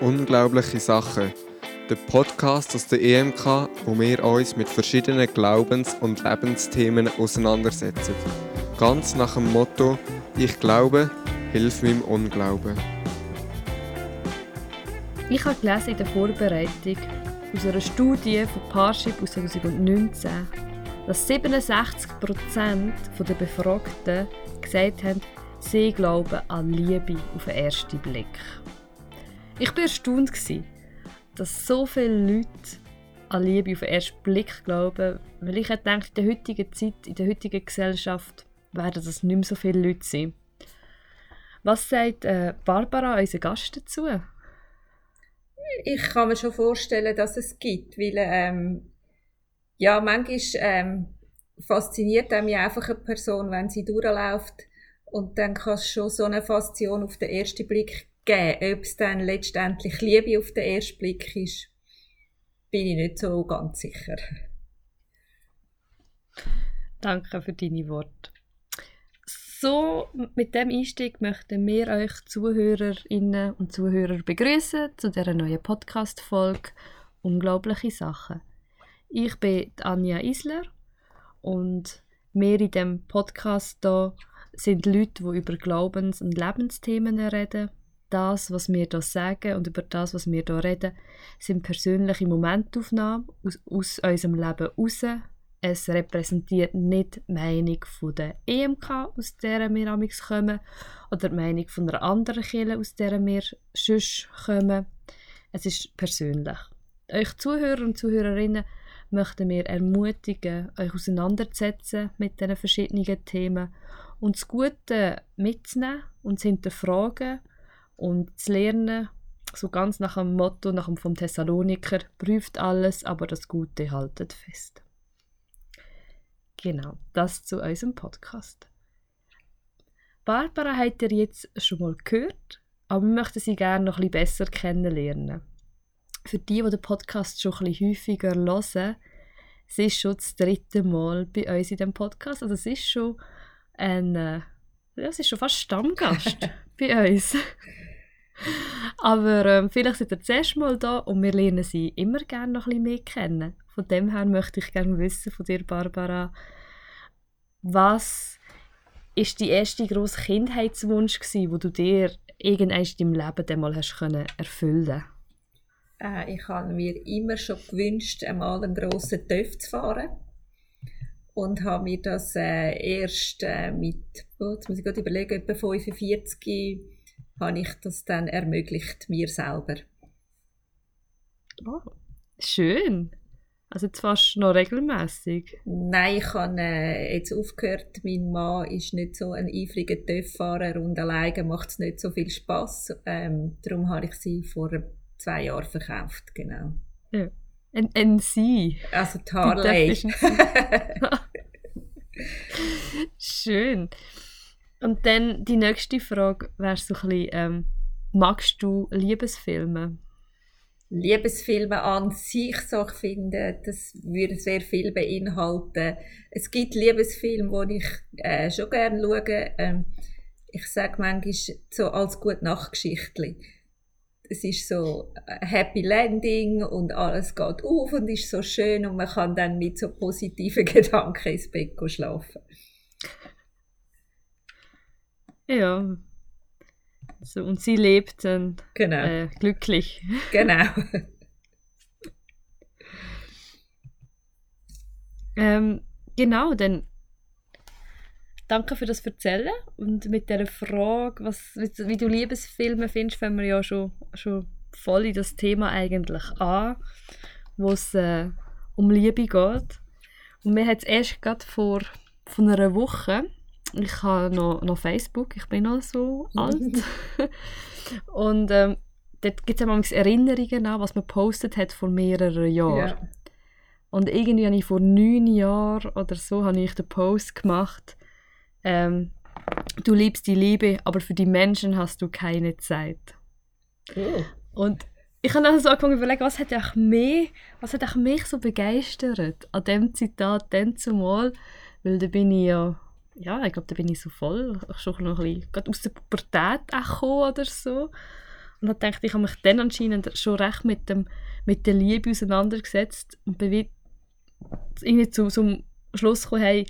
Unglaubliche Sachen. Der Podcast aus der EMK, wo wir uns mit verschiedenen Glaubens- und Lebensthemen auseinandersetzen. Ganz nach dem Motto: Ich glaube, hilf meinem Unglauben. Ich habe gelesen in der Vorbereitung aus einer Studie von Parship aus 2019, dass 67% der Befragten gesagt haben, sie glauben an Liebe auf den ersten Blick. Ich war erstaunt, dass so viele Leute an Liebe auf den ersten Blick glauben, weil ich denke, in der heutigen Zeit, in der heutigen Gesellschaft werden das nicht mehr so viele Leute sein. Was sagt äh, Barbara, unser Gast, dazu? Ich kann mir schon vorstellen, dass es gibt, weil ähm, ja, manchmal ähm, fasziniert mich einfach eine Person, wenn sie durchläuft und dann kann es schon so eine Faszination auf den ersten Blick geben. Ob es dann letztendlich Liebe auf den ersten Blick ist, bin ich nicht so ganz sicher. Danke für deine Worte. So, mit dem Einstieg möchten wir euch Zuhörerinnen und Zuhörer begrüßen zu dieser neuen Podcast-Folge Unglaubliche Sachen. Ich bin Anja Isler und wir in dem Podcast hier sind Leute, die über Glaubens- und Lebensthemen reden. Das, was wir hier sagen und über das, was wir hier reden, sind persönliche Momentaufnahmen aus, aus unserem Leben heraus. Es repräsentiert nicht die Meinung von der EMK, aus der wir amigs kommen, oder die Meinung von einer anderen Kirche, aus der wir sonst kommen. Es ist persönlich. Euch Zuhörer und Zuhörerinnen möchten wir ermutigen, euch auseinanderzusetzen mit diesen verschiedenen Themen und das Gute mitzunehmen und zu hinterfragen und zu lernen, so ganz nach dem Motto nach dem vom Thessaloniker, prüft alles, aber das Gute haltet fest. Genau, das zu unserem Podcast. Barbara habt ihr jetzt schon mal gehört, aber wir möchten sie gerne noch ein bisschen besser kennenlernen. Für die, die den Podcast schon ein bisschen häufiger hören, sie ist schon das dritte Mal bei uns in dem Podcast. Also es ist schon ein, äh, ja, sie ist schon fast Stammgast bei uns. Aber ähm, vielleicht sind ihr das erste Mal da und wir lernen sie immer gerne noch ein bisschen mehr kennen. Von dem her möchte ich gerne wissen von dir, Barbara, was ist die erste grosse Kindheitswunsch gsi, wo du dir irgendwann in deinem Leben dann mal hast können erfüllen? Äh, ich habe mir immer schon gewünscht, einmal einen grossen TÜV zu fahren und habe mir das äh, erst äh, mit, oh, jetzt muss ich gerade überlegen, etwa 45 habe ich das dann ermöglicht, mir selber. Oh, schön. Also jetzt fast noch regelmäßig. Nein, ich habe äh, jetzt aufgehört. Mein Mann ist nicht so ein eifriger TÜV-Fahrer und alleine macht es nicht so viel Spaß. Ähm, darum habe ich sie vor zwei Jahren verkauft, genau. Ja. Ein, ein Sie. Also die Harley. Schön. Und dann die nächste Frage wäre so ein bisschen, ähm, magst du Liebesfilme? Liebesfilme an sich, so ich finde, das würde sehr viel beinhalten. Es gibt Liebesfilme, die ich äh, schon gerne schaue. Ähm, ich sage manchmal so als gute Nachtgeschichte. Es ist so ein Happy Landing und alles geht auf und ist so schön und man kann dann mit so positiven Gedanken ins Bett schlafen. Ja. So, und sie lebt dann Genau. äh, glücklich. Genau. Ähm, genau, dann danke für das Erzählen und mit der Frage, was, wie, du Liebesfilme findest, fangen wir ja schon, schon voll in das Thema eigentlich an, wo es äh, um Liebe geht. Und mir hat es erst gerade vor von einer Woche, ich habe noch, noch Facebook, ich bin noch so alt, und ähm, dort gibt es manchmal Erinnerungen an, was man postet hat vor mehreren Jahren. Ja. Und irgendwie habe ich vor neun Jahren oder so habe ich den Post gemacht, ähm, du liebst die Liebe, aber für die Menschen hast du keine Zeit. Oh. Und ich habe dann so angefangen zu überlegen, was hat auch mich, was hat auch mich so begeistert an dem Zitat dann zumal, weil da bin ich ja, ja, ich glaube, da bin ich so voll, schon noch ein bisschen, gerade aus der Pubertät gekommen oder so. Und dann dachte ich, habe mich dann anscheinend schon recht mit, dem, mit der Liebe auseinandergesetzt und bin irgendwie zu, zum Schluss gekommen, hey,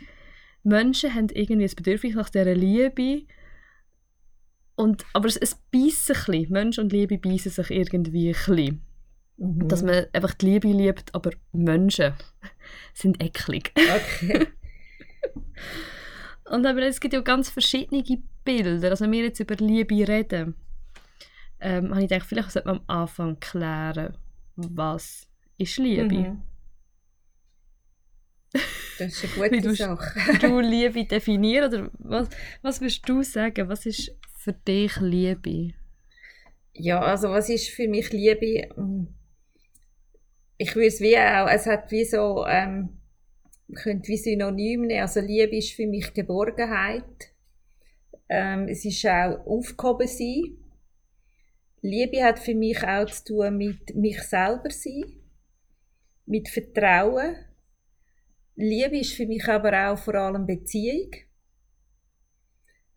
Menschen haben irgendwie ein Bedürfnis nach dieser Liebe. Und, aber es, es beißt ein bisschen. Mensch und Liebe beißen sich irgendwie ein bisschen. Mhm. Dass man einfach die Liebe liebt, aber Menschen sind eklig. Okay. und aber es gibt ja ganz verschiedene Bilder. Also wenn wir jetzt über Liebe reden, ähm, habe ich gedacht, vielleicht sollte man am Anfang klären, was ist Liebe. Mhm. Das ist eine gute du, Sache. du Liebe definieren oder was, was würdest du sagen? Was ist für dich Liebe? Ja, also was ist für mich Liebe? Hm. Ich würde es wie auch, es hat wie so, ähm, könnte wie Synonym nehmen. Also Liebe ist für mich Geborgenheit. Ähm, es ist auch aufgehoben sein. Liebe hat für mich auch zu tun mit mich selber sein, mit Vertrauen Liebe ist für mich aber auch vor allem Beziehung.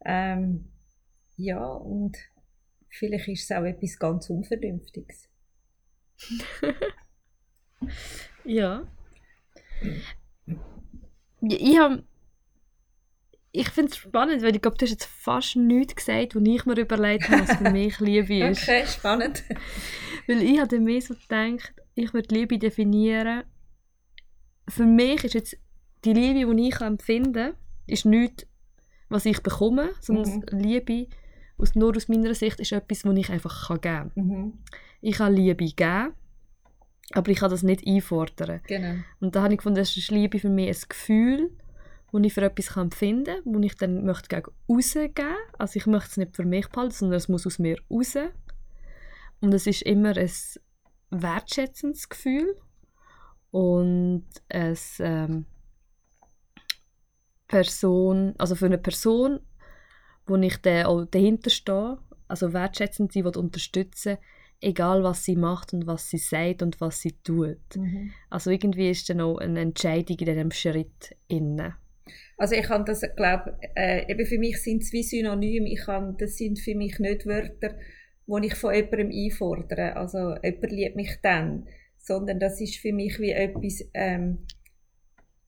Ähm, ja, und vielleicht ist es auch etwas ganz Unvernünftiges. ja. Ich habe ich finde es spannend, weil ich glaube, du hast jetzt fast nichts gesagt, was ich mir überlegt habe, was für mich Liebe ist. Okay, spannend. weil ich habe mir so gedacht, ich würde Liebe definieren für mich ist jetzt die Liebe, die ich empfinde, ist nichts, was ich bekomme, sondern mhm. Liebe, aus, nur aus meiner Sicht, ist etwas, was ich einfach geben kann. Mhm. Ich kann Liebe geben, aber ich kann das nicht einfordern. Genau. Und da habe ich gefunden, das ist Liebe für mich ein Gefühl, das ich für etwas empfinden kann, das ich dann möchte gegen rausgeben Also ich möchte es nicht für mich behalten, sondern es muss aus mir raus. Und es ist immer ein wertschätzendes Gefühl und es ähm, Person, also für eine Person, wo ich da auch dahinter stehe, also wertschätzend sie will unterstützen, egal was sie macht und was sie sagt und was sie tut. Mhm. Also irgendwie ist dann auch eine Entscheidung in diesem Schritt inne. Also ich kann das, glaube äh, eben für mich sind es wie Synonym. Ich kann, das sind für mich nicht Wörter, die ich von jemandem einfordere. Also jemand liebt mich dann sondern das ist für mich wie etwas, ähm,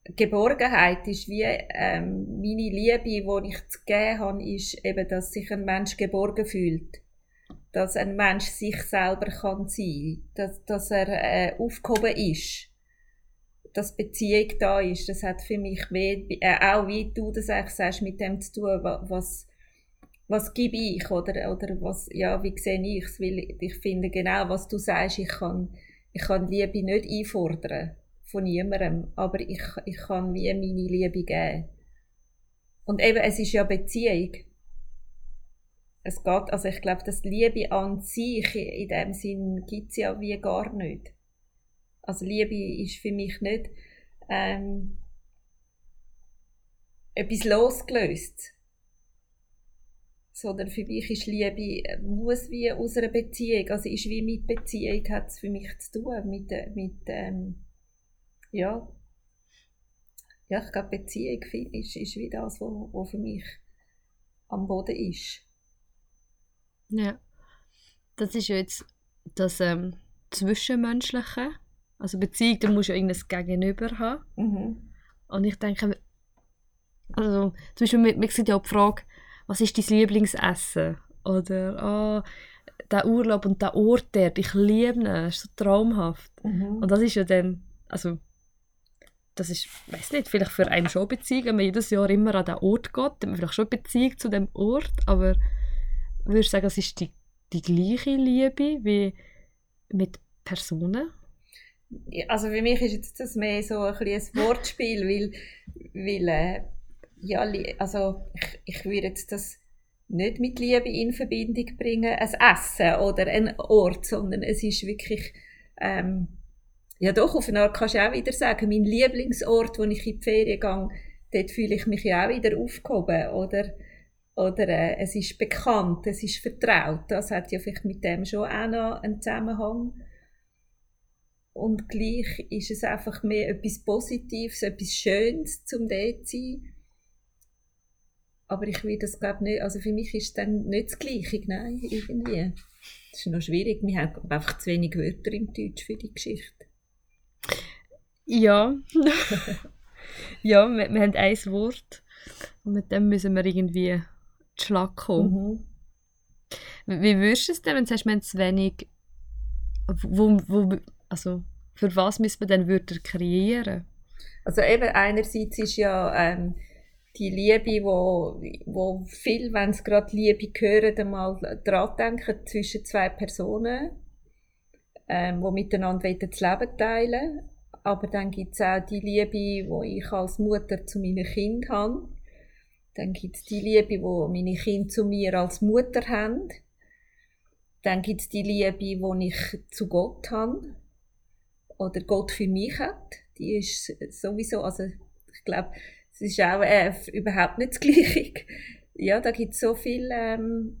Geborgenheit ist wie ähm, meine Liebe, die ich zu geben habe, ist eben, dass sich ein Mensch geborgen fühlt. Dass ein Mensch sich selber kann sein dass, dass er äh, aufgehoben ist. Dass Beziehung da ist. Das hat für mich wie, äh, auch, wie du das sagst, mit dem zu tun, was, was gebe ich oder, oder was, ja, wie sehe ich es? Weil ich finde genau, was du sagst, ich kann ich kann Liebe nicht einfordern von niemandem, aber ich, ich kann wie meine Liebe geben. Und eben, es ist ja Beziehung. Es geht, also ich glaube, dass Liebe an sich in dem Sinn gibt es ja wie gar nicht. Also Liebe ist für mich nicht ähm, etwas losgelöst sondern für mich ist Liebe, äh, muss wie aus einer Beziehung, also ist wie mit Beziehung, hat es für mich zu tun, mit, äh, mit ähm, ja, ja, ich glaube, Beziehung ist, ist wie das, was für mich am Boden ist. Ja, das ist ja jetzt das ähm, Zwischenmenschliche. Also Beziehung, da musst du ja irgendein Gegenüber haben. Mhm. Und ich denke, also zum Beispiel, mir, mir ja auch die Frage, was ist dein Lieblingsessen? Oder, ah, der Urlaub und der Ort dort, ich liebe ihn, ist so traumhaft. Mhm. Und das ist ja dann, also, das ist, weiß nicht, vielleicht für einen schon Beziehung, wenn man jedes Jahr immer an den Ort geht, dann hat man vielleicht schon Beziehung zu dem Ort, aber ich würde sagen, es ist die, die gleiche Liebe wie mit Personen. Also für mich ist das mehr so ein, ein Wortspiel, weil, weil äh, ja, also ich, ich würde jetzt das nicht mit Liebe in Verbindung bringen, ein Essen oder ein Ort, sondern es ist wirklich, ähm, ja doch, auf eine Art kannst du auch wieder sagen, mein Lieblingsort, wo ich in die Ferien gehe, dort fühle ich mich ja auch wieder aufgehoben, oder? Oder äh, es ist bekannt, es ist vertraut. Das hat ja vielleicht mit dem schon auch noch einen Zusammenhang. Und gleich ist es einfach mehr etwas Positives, etwas Schönes, zum dort zu sein Aber ich will das glaube nicht, also für mich ist es dann nicht das Gleiche, nein, irgendwie. Das ist noch schwierig, wir haben einfach zu wenig Wörter im Deutsch für die Geschichte. Ja. ja, wir, wir haben ein Wort und mit dem müssen wir irgendwie kommen. Mhm. Wie würdest du es denn, wenn du sagst, wir haben zu wenig... Wo, wo, also, für was müssen wir denn Wörter kreieren? Also eben einerseits ist ja ähm, die Liebe, wo, wo viel, wenn sie gerade Liebe hören, einmal dran denken zwischen zwei Personen, ähm, die miteinander das Leben teilen Aber dann gibt es auch die Liebe, die ich als Mutter zu meinen Kindern habe. Dann gibt es die Liebe, die meine Kinder zu mir als Mutter haben. Dann gibt es die Liebe, die ich zu Gott habe. Oder Gott für mich hat. Die ist sowieso, also ich glaube, es ist auch äh, überhaupt nicht das Gleiche. Ja, da gibt es so viel, ähm,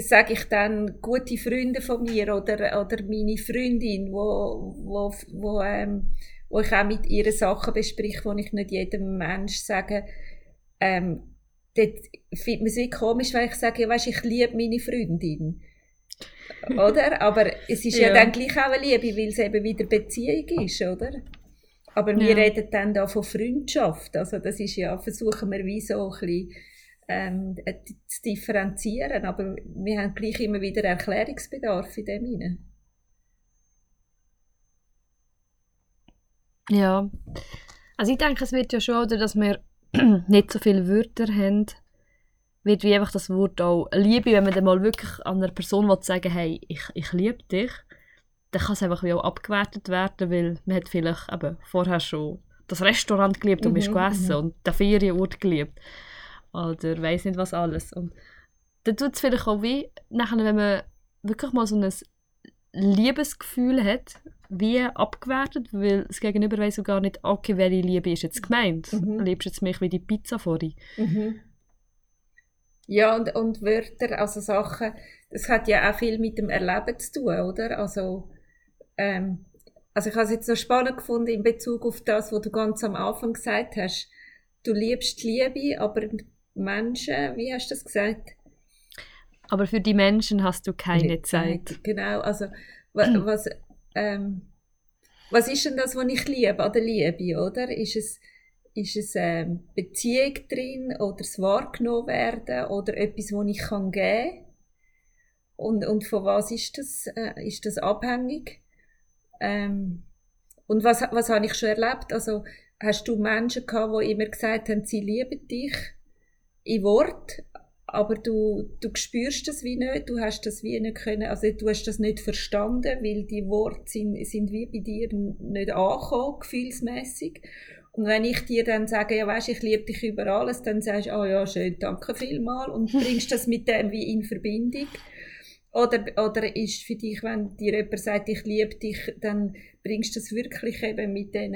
sage ich dann, gute Freunde von mir oder, oder meine Freundin, wo, wo, wo, ähm, wo ich auch mit ihr Sachen bespreche, wo ich nicht jedem Mensch sage, ähm, dort findet man es wie komisch, wenn ich sage, weißt, ich liebe meine Freundin. oder? Aber es ist ja. ja dann gleich auch eine Liebe, weil es eben wieder Beziehung ist, oder? Aber wir Ja. reden dann da von Freundschaft. Also das ist ja, versuchen wir wie so ein bisschen ähm, äh, zu differenzieren. Aber wir haben gleich immer wieder Erklärungsbedarf in dem hinein. Ja. Also ich denke, es wird ja schon, oder, dass wir nicht so viele Wörter haben, wird wie einfach das Wort auch Liebe, wenn man dann mal wirklich an einer Person will sagen hey, ich, ich liebe dich, dann kann es einfach wie auch abgewertet werden, weil man hat vielleicht eben vorher schon das Restaurant geliebt und Mhm, ist gegessen mhm. und den Ferienort geliebt. Oder weiß nicht was alles. Und dann tut es vielleicht auch wie, nachher, wenn man wirklich mal so ein Liebesgefühl hat, wie abgewertet, weil das Gegenüber weiß so gar nicht, okay, welche Liebe ist jetzt gemeint. Mhm. Liebst jetzt mich wie die Pizza vorhin? Ja, und, und Wörter, also Sachen, das hat ja auch viel mit dem Erleben zu tun, oder? Also, ähm, also ich habe es jetzt noch spannend gefunden in Bezug auf das, was du ganz am Anfang gesagt hast. Du liebst die Liebe, aber Menschen, wie hast du das gesagt? Aber für die Menschen hast du keine Nicht Zeit. Genau, also wa, was, ähm, was ist denn das, was ich liebe an der Liebe, oder? Ist es, ist es ähm, Beziehung drin oder das Wahrgenommen werden oder etwas, was ich kann geben und, und von was ist das, äh, ist das abhängig? Ähm, und was, was habe ich schon erlebt? Also, hast du Menschen gehabt, die immer gesagt haben, sie lieben dich in Wort, aber du, du spürst das wie nicht, du hast das wie nicht können, also du hast das nicht verstanden, weil die Worte sind, sind wie bei dir nicht angekommen, gefühlsmässig. Und wenn ich dir dann sage, ja weisst, ich liebe dich über alles, dann sagst du, ah ja, schön, danke vielmal und bringst das mit dem wie in Verbindung. Oder, oder ist für dich, wenn dir jemand sagt, ich liebe dich, dann bringst du das wirklich eben mit diesen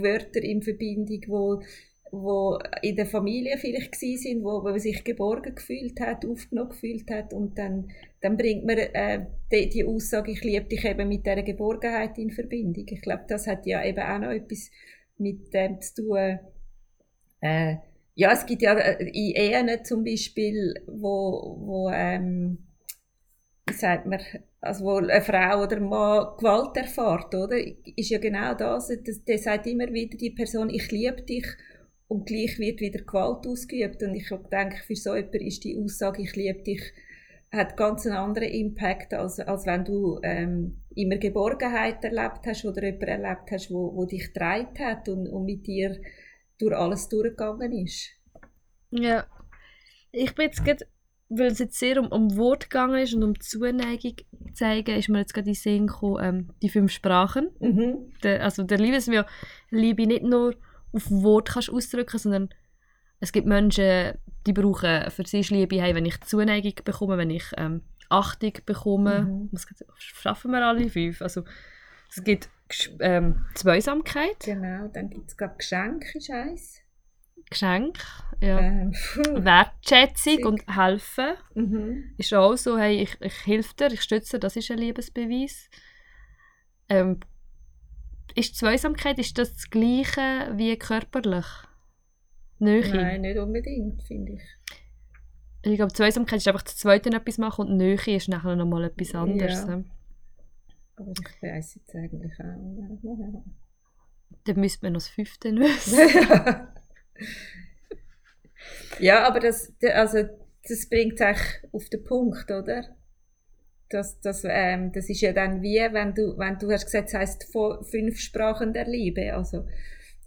Wörtern in Verbindung, wo, wo in der Familie vielleicht gsi sind, wo, wo man sich geborgen gefühlt hat, aufgenommen gefühlt hat und dann, dann bringt man äh, die, die Aussage, ich liebe dich eben mit dieser Geborgenheit in Verbindung. Ich glaube, das hat ja eben auch noch etwas mit dem zu tun. Äh, ja, es gibt ja äh, in Ehen zum Beispiel, wo, wo ähm, sagt man, also wo eine Frau oder ein Mann Gewalt erfährt, oder? Ist ja genau das der sagt immer wieder die Person, ich liebe dich und gleich wird wieder Gewalt ausgeübt und ich denke, für so jemanden ist die Aussage, ich liebe dich, hat ganz einen anderen Impact, als, als wenn du ähm, immer Geborgenheit erlebt hast oder jemanden erlebt hast, wo, wo dich getragen hat und, und mit dir durch alles durchgegangen ist. Ja. Ich bin jetzt gerade, weil es jetzt sehr um, um Wort gegangen ist und um Zuneigung zeigen, ist mir jetzt gerade in den Sinn gekommen, ähm, die fünf Sprachen. Mhm. Der, also der Liebesmühe, Liebe nicht nur auf Wort kannst ausdrücken, sondern es gibt Menschen, die brauchen für ist Liebe, hey, wenn ich Zuneigung bekomme, wenn ich ähm, Achtung bekomme. Mhm. Gibt's- schaffen wir alle fünf? Also es gibt ähm, Zweisamkeit, Genau, dann gibt es, glaube ich, Geschenk ist eins. Geschenk, ja. Ähm. Wertschätzung und helfen. mhm. ist auch so, hey, ich, ich helfe dir, ich stütze dir, das ist ein Liebesbeweis. Ähm, ist Zweisamkeit, ist das das Gleiche wie körperlich? Nähe. Nein, nicht unbedingt, finde ich. Ich glaube, Zweisamkeit ist einfach das Zweite etwas machen und Nähe ist nachher nochmal etwas anderes. Ja. Aber ich weiß jetzt eigentlich auch. Dann müsste man noch das Fünfte lösen. ja, aber das, also, das bringt es auf den Punkt, oder? Das, das, ähm, das ist ja dann wie, wenn du, wenn du hast gesagt, es heisst fünf Sprachen der Liebe. Also,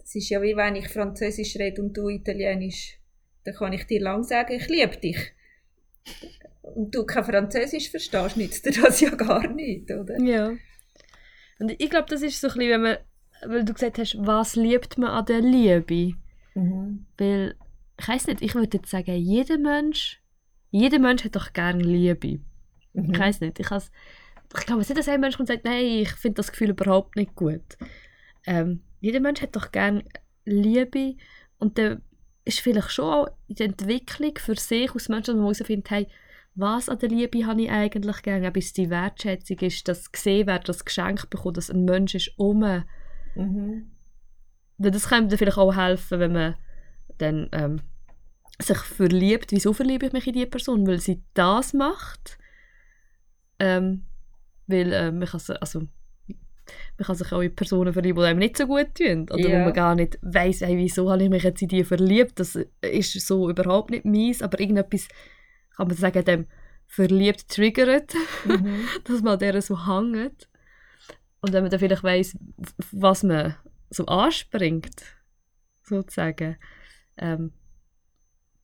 es ist ja wie wenn ich Französisch rede und du Italienisch, dann kann ich dir lang sagen, ich liebe dich. Und du kein Französisch verstehst, nützt dir das ja gar nicht, oder? Ja. Und ich glaube, das ist so ein bisschen, wenn man, weil du gesagt hast, was liebt man an der Liebe? Mhm. Weil, ich weiß nicht, ich würde jetzt sagen, jeder Mensch, jeder Mensch hat doch gerne Liebe. Mhm. Ich weiß nicht, ich, has, ich glaube, es ist nicht, dass ein Mensch kommt und sagt, nein, ich finde das Gefühl überhaupt nicht gut. Ähm, jeder Mensch hat doch gerne Liebe und dann ist vielleicht schon auch in der Entwicklung für sich aus Menschen, dass man herausfindet, hey, was an der Liebe habe ich eigentlich gerne, ob es die Wertschätzung ist, dass gesehen wird, das Geschenk bekommt, dass ein Mensch ist um. Mhm. Das kann dann vielleicht auch helfen, wenn man dann ähm, sich verliebt. Wieso verliebe ich mich in die Person? Weil sie das macht. Ähm, weil äh, man, kann sich, also, man kann sich auch in Personen verlieben, die einem nicht so gut tun. Oder wo Ja. man gar nicht weiss, hey, wieso habe ich mich jetzt in die verliebt. Das ist so überhaupt nicht meins. Aber irgendetwas, kann man sagen, dem verliebt triggert Mhm. dass man an der so hängt. Und wenn man dann vielleicht weiss, was man so anspringt, sozusagen, ähm,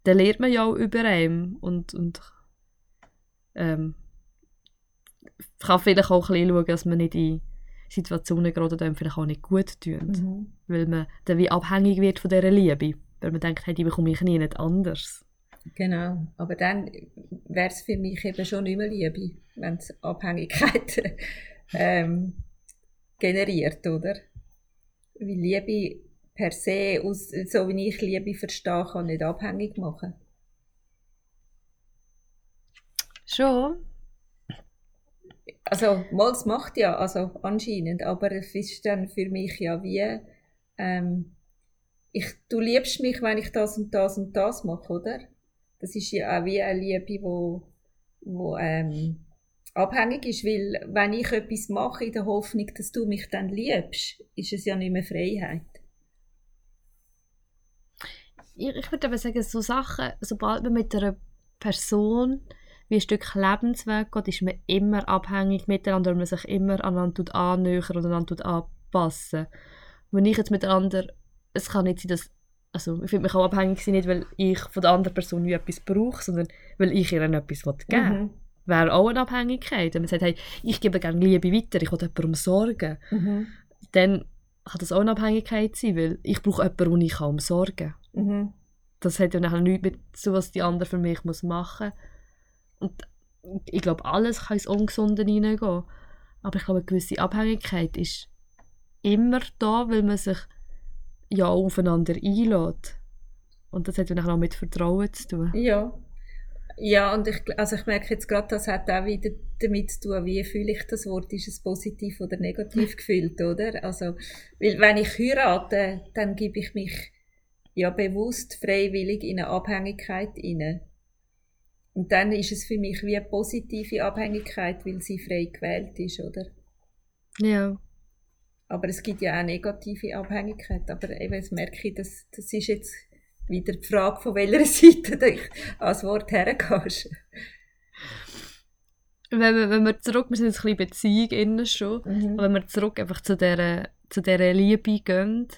dann lernt man ja auch über einem und, und ähm, kann vielleicht auch ein bisschen schauen, dass man nicht in Situationen gerade einem vielleicht auch nicht gut tun, Mhm. weil man dann wie abhängig wird von dieser Liebe, weil man denkt, hey, die bekomme ich nie nicht anders. Genau, aber dann wäre es für mich eben schon nicht mehr Liebe, wenn es Abhängigkeit ähm, generiert, oder? Weil Liebe per se, aus, so wie ich Liebe verstehe, kann nicht abhängig machen. Schon? Also, mal, es macht ja, also anscheinend, aber es ist dann für mich ja wie, ähm, ich, du liebst mich, wenn ich das und das und das mache, oder? Das ist ja auch wie eine Liebe, wo, wo ähm, abhängig ist, weil wenn ich etwas mache in der Hoffnung, dass du mich dann liebst, ist es ja nicht mehr Freiheit. ich, ich würde aber sagen, so Sachen, sobald man mit einer Person wie ein Stück Lebensweg geht, ist man immer abhängig miteinander, weil man sich immer aneinander annähern oder aneinander anpassen. Wenn ich jetzt mit der anderen, es kann nicht sein, dass, also ich finde mich auch abhängig sein, nicht weil ich von der anderen Person wie etwas brauche, sondern weil ich ihr etwas geben will. Mhm. Wäre auch eine Abhängigkeit. Wenn man sagt, hey, ich gebe gerne Liebe weiter, ich will jemandem sorgen, Mhm. dann kann das auch eine Abhängigkeit sein, weil ich brauche jemanden, den ich kann umsorgen kann Mhm. das hat ja nachher nichts mit so, was die andere für mich muss machen Und ich glaube, alles kann ins Ungesunde hineingehen. Aber ich glaube, eine gewisse Abhängigkeit ist immer da, weil man sich ja aufeinander einlädt. Und das hat ja nachher auch mit Vertrauen zu tun. Ja. Ja, und ich, also ich merke jetzt gerade, das hat auch wieder damit zu tun, wie fühle ich das Wort, ist es positiv oder negativ gefühlt, oder? Also, weil wenn ich heirate, dann gebe ich mich ja bewusst freiwillig in eine Abhängigkeit inne. Und dann ist es für mich wie eine positive Abhängigkeit, weil sie frei gewählt ist, oder? Ja. Aber es gibt ja auch negative Abhängigkeit. Aber eben, das merke ich, das, das ist jetzt wieder die Frage, von welcher Seite du ans Wort hergehst. Wenn wir, wenn wir zurück, wir sind jetzt ein bisschen Beziehung innen schon, Mhm. Aber wenn wir zurück einfach zu dieser, zu dieser Liebe gehen,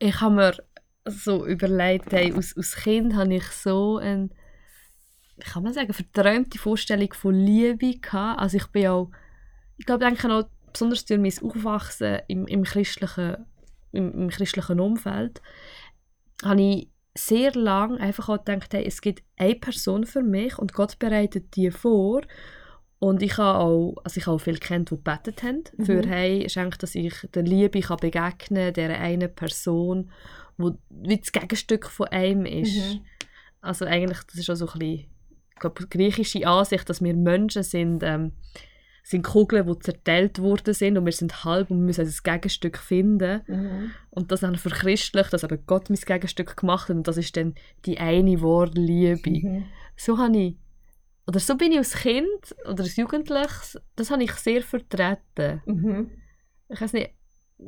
ich habe mir so überlegt, hey, als, als Kind habe ich so eine, wie kann man sagen, verträumte Vorstellung von Liebe gehabt. Also ich bin auch, ich glaube, denke auch besonders durch mein Aufwachsen im, im, christlichen, im, im christlichen Umfeld, habe ich sehr lange einfach auch gedacht, hey, es gibt eine Person für mich und Gott bereitet die vor und ich habe auch, also ich habe auch viele kennt, die gebetet haben, Mhm. für hey, schenk, dass ich der Liebe kann begegnen dieser einen Person, wo wie das Gegenstück von einem ist. Mhm. Also eigentlich, das ist auch so ein bisschen, glaube, griechische Ansicht, dass wir Menschen sind, ähm, sind Kugeln, die zerteilt worden sind und wir sind halb und wir müssen also ein Gegenstück finden. Mhm. Und das dann verchristlicht, dass eben Gott mein Gegenstück gemacht hat und das ist dann die eine wahre Liebe. Mhm. So habe ich, oder so bin ich als Kind oder als Jugendliches, das habe ich sehr vertreten. Mhm. Ich weiß nicht,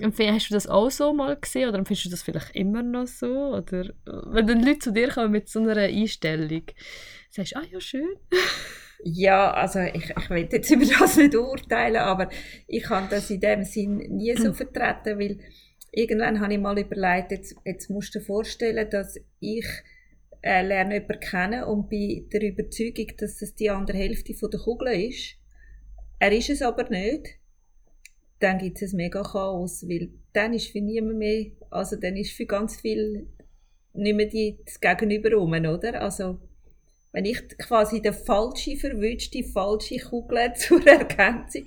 hast du das auch so mal gesehen oder empfindest du das vielleicht immer noch so? Oder wenn dann Leute zu dir kommen mit so einer Einstellung, sagst du, ah ja, schön. Ja, also ich, ich will jetzt über das nicht urteilen, aber ich kann das in dem Sinn nie so vertreten, weil irgendwann habe ich mal überlegt, jetzt, jetzt musst du dir vorstellen, dass ich äh, lerne jemanden kennen und bin der Überzeugung, dass es die andere Hälfte von der Kugel ist. Er ist es aber nicht. Dann gibt es ein mega Chaos, weil dann ist für niemand mehr, also dann ist für ganz viel nicht mehr die, das Gegenüber rum, oder? Also wenn ich quasi den falsche verwünsche, die falsche Kugel zur Ergänzung,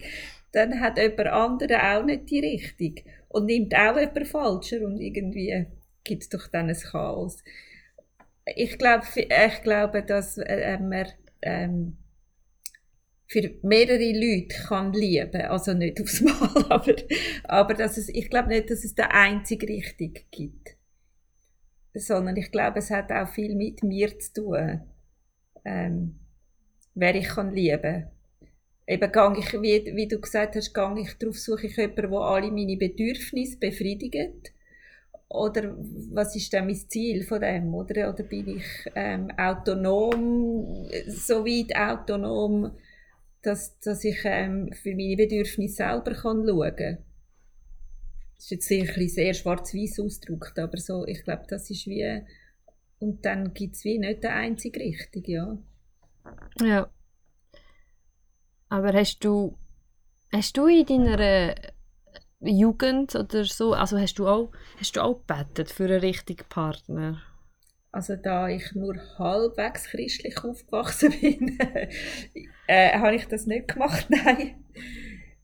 dann hat jemand anderer auch nicht die richtige und nimmt auch jemand falscher und irgendwie gibt es doch dann ein Chaos. Ich glaube, ich glaube dass äh, man ähm, für mehrere Leute kann lieben, also nicht aufs Mal, aber, aber dass es, ich glaube nicht, dass es den einzig richtig gibt, sondern ich glaube, es hat auch viel mit mir zu tun ähm, wer ich kann lieben Eben gang ich, wie, wie du gesagt hast, gang ich darauf, suche ich jemanden, der alle meine Bedürfnisse befriedigt. Oder was ist dann mein Ziel von dem? Oder, oder bin ich ähm, autonom, so weit autonom, dass, dass ich ähm, für meine Bedürfnisse selber kann schauen kann? Das ist jetzt sicher ein sehr schwarz-weiß ausgedrückt, aber so, ich glaube, das ist wie, und dann gibt es wie nicht den einzig richtig, ja. Ja. Aber hast du, hast du in deiner Jugend oder so, also hast du auch, hast du auch gebetet für einen richtigen Partner? Also da ich nur halbwegs christlich aufgewachsen bin, äh, habe ich das nicht gemacht, nein.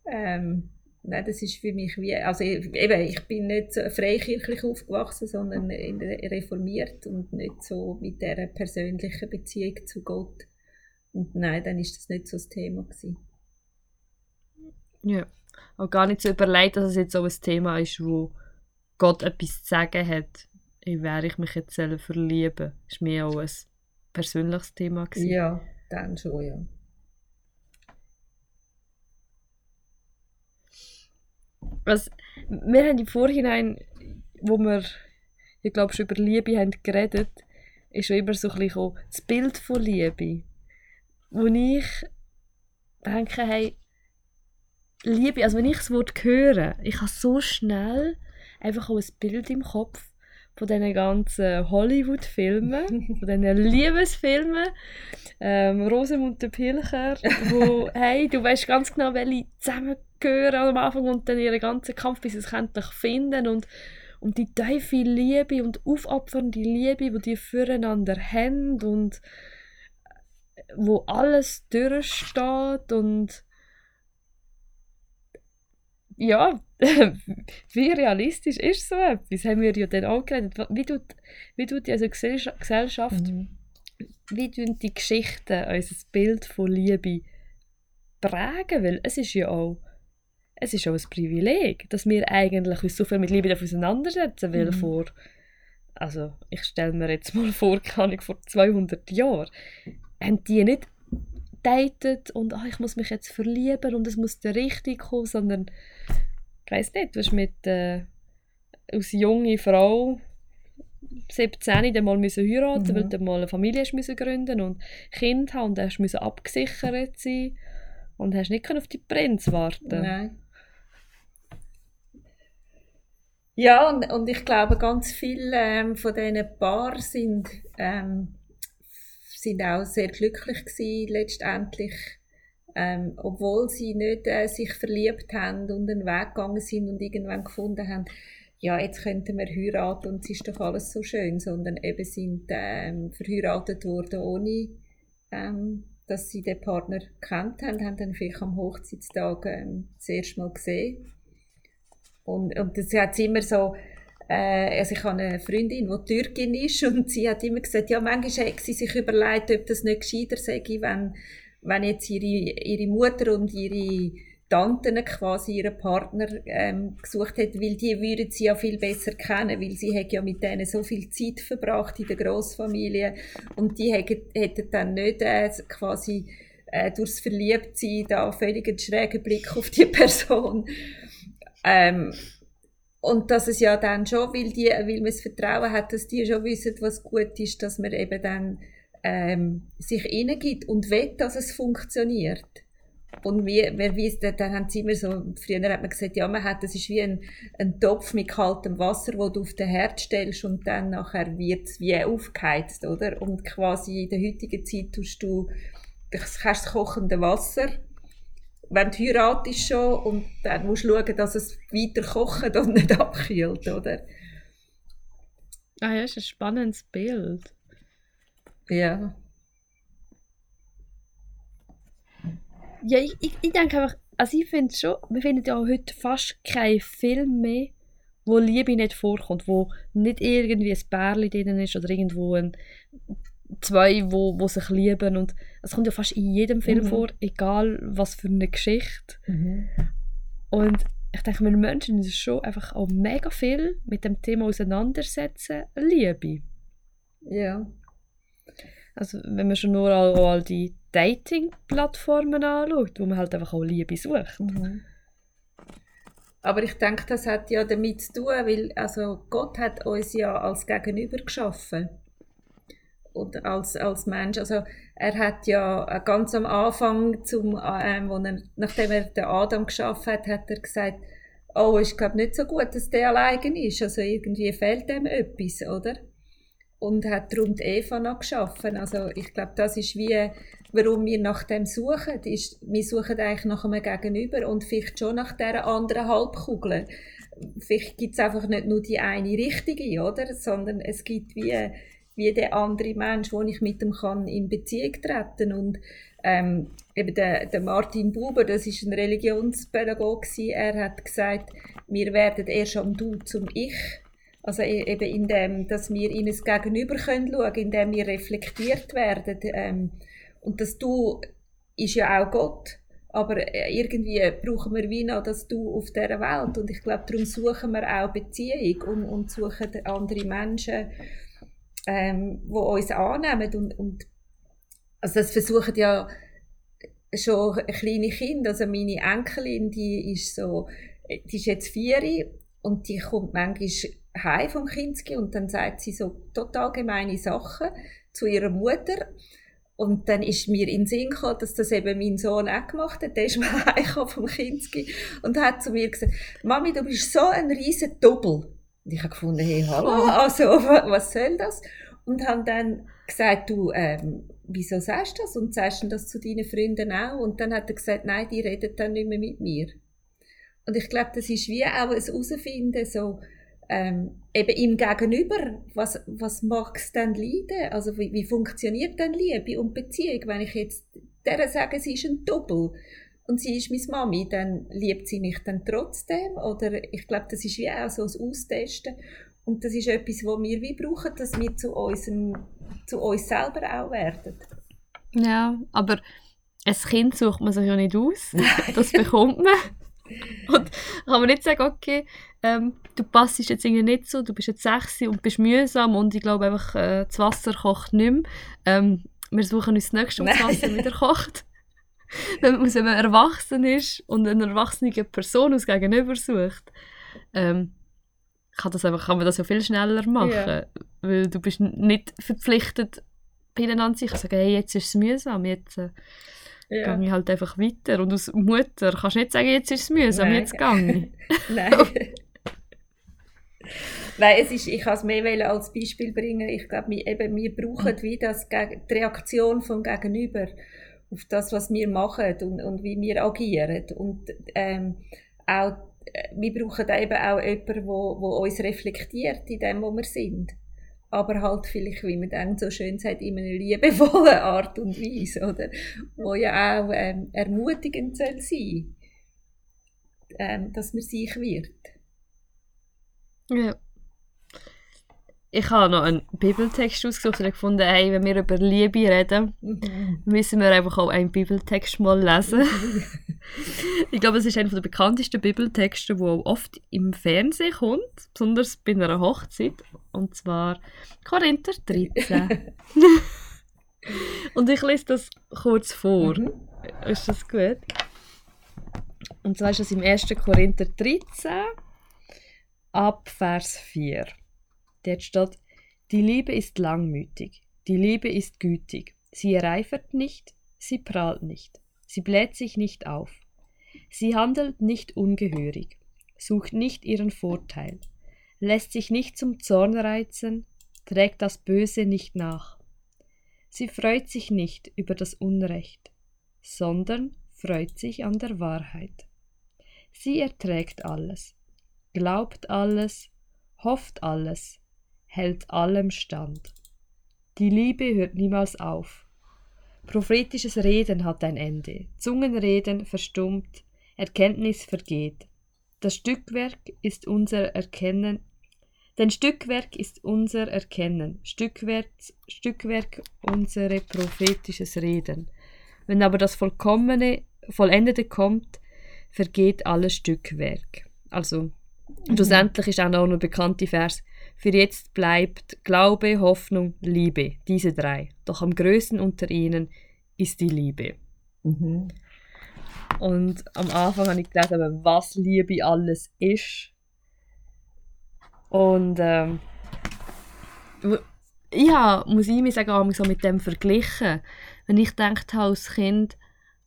Ähm, nein, das ist für mich wie, also eben, ich bin nicht so freikirchlich aufgewachsen, sondern reformiert und nicht so mit der persönlichen Beziehung zu Gott. Und nein, dann ist das nicht so das Thema gewesen. Ja. Auch gar nicht so überlegt, dass es jetzt auch ein Thema ist, wo Gott etwas zu sagen hat. In wer ich mich jetzt soll verlieben war mehr auch ein persönliches Thema. Gewesen. Ja, dann schon, ja. Was, wir haben im Vorhinein, wo wir, ich glaube, schon über Liebe haben geredet, ist schon immer so ein bisschen das Bild von Liebe. Wo ich denke, hey, Liebe, also wenn ich das Wort höre, ich habe so schnell einfach auch ein Bild im Kopf von diesen ganzen Hollywood-Filmen, von diesen Liebesfilmen, ähm, Rosamund der Pilcher, wo, hey, du weißt ganz genau, welche zusammengehören am Anfang und dann ihren ganzen Kampf, bis sie es endlich finden und, und die tiefe Liebe und aufopfernde Liebe, die die füreinander haben und wo alles durchsteht und ja, wie realistisch ist so etwas? Haben wir ja dann auch geredet. Wie tut, wie tut die also Gesellschaft, Mhm. wie tun die Geschichten unser Bild von Liebe prägen? Weil es ist ja auch, es ist auch ein Privileg, dass wir eigentlich uns so viel mit Liebe auseinandersetzen weil Mhm. vor, also ich stelle mir jetzt mal vor, keine Ahnung, vor 200 Jahren, haben die nicht datet und ah, ich muss mich jetzt verlieben und es muss der richtig kommen, sondern ich weiß nicht, du hast mit äh, als junge Frau 17 dann mal müssen heiraten, Mhm. weil du mal eine Familie müssen gründen und Kind haben und dann hast müssen abgesichert sein und hast nicht auf die Prinz warten. Nein. Ja, und, und ich glaube, ganz viele ähm, von diesen Paaren sind, ähm, sind auch sehr glücklich gewesen, letztendlich. Ähm, obwohl sie nicht äh, sich verliebt haben und einen Weg gegangen sind und irgendwann gefunden haben, ja, jetzt könnten wir heiraten und es ist doch alles so schön, sondern eben sind ähm, verheiratet worden, ohne ähm, dass sie den Partner kennt haben, haben dann vielleicht am Hochzeitstag ähm, das erste Mal gesehen. Und, und das hat immer so, äh, also ich habe eine Freundin, die Türkin ist und sie hat immer gesagt, ja, manchmal hat sie sich überlegt, ob das nicht gescheiter sei, wenn, wenn jetzt ihre, ihre Mutter und ihre Tanten quasi ihren Partner ähm, gesucht hat, weil die würden sie ja viel besser kennen, weil sie hat ja mit denen so viel Zeit verbracht in der Großfamilie und die hätten dann nicht äh, quasi äh, durchs Verliebtsein da völlig einen schrägen Blick auf die Person. Ähm, und dass es ja dann schon, weil, die, weil man das Vertrauen hat, dass die schon wissen, was gut ist, dass man eben dann ähm, sich hineingibt und will, dass es funktioniert. Und wir, wir wissen, dann haben sie immer so, früher hat man gesagt, ja, man hat, das ist wie ein, ein Topf mit kaltem Wasser, wo du auf den Herd stellst und dann nachher wird es wie aufgeheizt, oder? Und quasi in der heutigen Zeit tust du, hast das kochende Wasser, wenn du heiratest schon und dann musst du schauen, dass es weiter kocht und nicht abkühlt, oder? Ah ja, ist ein spannendes Bild. Ja. Ja, ich, ich, ich denke einfach, also ich finde schon, wir finden ja heute fast keinen Film mehr, wo Liebe nicht vorkommt, wo nicht irgendwie ein Pärchen drin ist oder irgendwo ein, zwei, wo, wo sich lieben und es kommt ja fast in jedem Film mhm. vor, egal was für eine Geschichte. Mhm. Und ich denke, wir Menschen uns schon einfach auch mega viel mit dem Thema auseinandersetzen, Liebe. Ja. Also wenn man schon nur all, all die Dating-Plattformen anschaut, wo man halt einfach auch Liebe sucht. Mhm. Aber ich denke, das hat ja damit zu tun, weil also Gott hat uns ja als Gegenüber geschaffen und als, als Mensch. Also er hat ja ganz am Anfang, zum, ähm, wo er, nachdem er den Adam geschaffen hat, hat er gesagt, oh, ist glaube nicht so gut, dass der allein ist. Also irgendwie fehlt dem etwas, oder? Und hat darum die Eva noch geschaffen. Also ich glaube, das ist wie warum wir nach dem suchen, ist, wir suchen eigentlich nach einem Gegenüber und vielleicht schon nach dieser anderen Halbkugel. Vielleicht gibt es einfach nicht nur die eine richtige, oder? Sondern es gibt wie, wie der andere Mensch, wo ich mit dem kann in Beziehung treten und ähm, eben der, der Martin Buber, das ist ein Religionspädagoge, er hat gesagt, wir werden erst am Du zum Ich also e-, eben in dem, dass wir in ein Gegenüber können schauen, indem wir reflektiert werden. Ähm, und das Du ist ja auch Gott. Aber äh, irgendwie brauchen wir wie noch das Du auf dieser Welt. Und ich glaube, darum suchen wir auch Beziehung und, und suchen andere Menschen, ähm, die uns annehmen. Und, und also das versuchen ja schon kleine Kinder. Also meine Enkelin, die ist so, die ist jetzt vier und die kommt manchmal heim vom Kinski und dann sagt sie so total gemeine Sachen zu ihrer Mutter. Und dann ist mir in den Sinn gekommen, dass das eben mein Sohn auch gemacht hat. Der ist mal heimgekommen vom Kinski und hat zu mir gesagt, Mami, du bist so ein riesen Doppel. Und ich habe gefunden, hey, hallo, oh. also, was soll das? Und habe dann gesagt, du, ähm, wieso sagst du das? Und sagst du das zu deinen Freunden auch? Und dann hat er gesagt, nein, die reden dann nicht mehr mit mir. Und ich glaube, das ist wie auch ein Herausfinden, so, ähm, eben im Gegenüber, was, was mag es denn leiden? Also wie, wie funktioniert denn Liebe und Beziehung? Wenn ich jetzt der sage, sie ist ein Doppel und sie ist meine Mami, dann liebt sie mich dann trotzdem? Oder ich glaube, das ist wie auch so ein Austesten. Und das ist etwas, was wir wie brauchen, dass wir zu, unserem, zu uns selber auch werden. Ja, aber ein Kind sucht man sich ja nicht aus. Das bekommt man. Und kann man nicht sagen, okay, ähm, du passt jetzt irgendwie nicht so, du bist jetzt sexy und bist mühsam und ich glaube einfach, äh, das Wasser kocht nicht mehr. Ähm, wir suchen uns das nächste Mal, das Wasser wieder kocht. wenn man erwachsen ist und eine erwachsene Person aus Gegenüber sucht, ähm, kann, das einfach, kann man das ja viel schneller machen. Yeah. Weil du bist nicht verpflichtet, beieinander zu sagen, hey, jetzt ist es mühsam, jetzt... Äh, ja. gehe ich halt einfach weiter. Und als Mutter kannst du nicht sagen, jetzt ist es mühsam, Nein. jetzt gehe ich. Nein. Nein, es ist, ich kann es mehr als Beispiel bringen. Ich glaube, wir, eben, wir brauchen wie das, die Reaktion vom Gegenüber auf das, was wir machen und, und wie wir agieren. Und ähm, auch, äh, wir brauchen eben auch jemanden, der uns reflektiert in dem, wo wir sind aber halt vielleicht, wie man dann so schön sagt, in einer liebevollen Art und Weise, oder? Wo ja auch ähm, ermutigend soll sein, ähm, dass man sich wird. Ja. ich habe noch einen Bibeltext ausgesucht und gefunden, hey, wenn wir über Liebe reden, Mhm. müssen wir einfach auch einen Bibeltext mal lesen. ich glaube, es ist einer der bekanntesten Bibeltexte, der auch oft im Fernsehen kommt, besonders bei einer Hochzeit, und zwar Korinther 13. und ich lese das kurz vor. Mhm. Ist das gut? Und zwar ist es im 1. Korinther 13, ab Vers 4. Dort steht, die Liebe ist langmütig, die Liebe ist gütig, sie ereifert nicht, sie prahlt nicht, sie bläht sich nicht auf, sie handelt nicht ungehörig, sucht nicht ihren Vorteil, lässt sich nicht zum Zorn reizen, trägt das Böse nicht nach. Sie freut sich nicht über das Unrecht, sondern freut sich an der Wahrheit. Sie erträgt alles, glaubt alles, hofft alles, hält allem stand. Die Liebe hört niemals auf. Prophetisches Reden hat ein Ende, Zungenreden verstummt, Erkenntnis vergeht. Das Stückwerk ist unser Erkennen, denn Stückwerk ist unser Erkennen, Stückwerk, Stückwerk unsere prophetisches Reden. Wenn aber das vollkommene, vollendete kommt, vergeht alles Stückwerk. Also, schlussendlich ist auch noch ein bekannter Vers. Für jetzt bleibt Glaube, Hoffnung, Liebe, diese drei. Doch am größten unter ihnen ist die Liebe. Mhm. Und am Anfang habe ich gelesen, was Liebe alles ist. Und ähm, ja, muss ich mir sagen, so mit dem verglichen. Wenn ich gedacht habe, als Kind,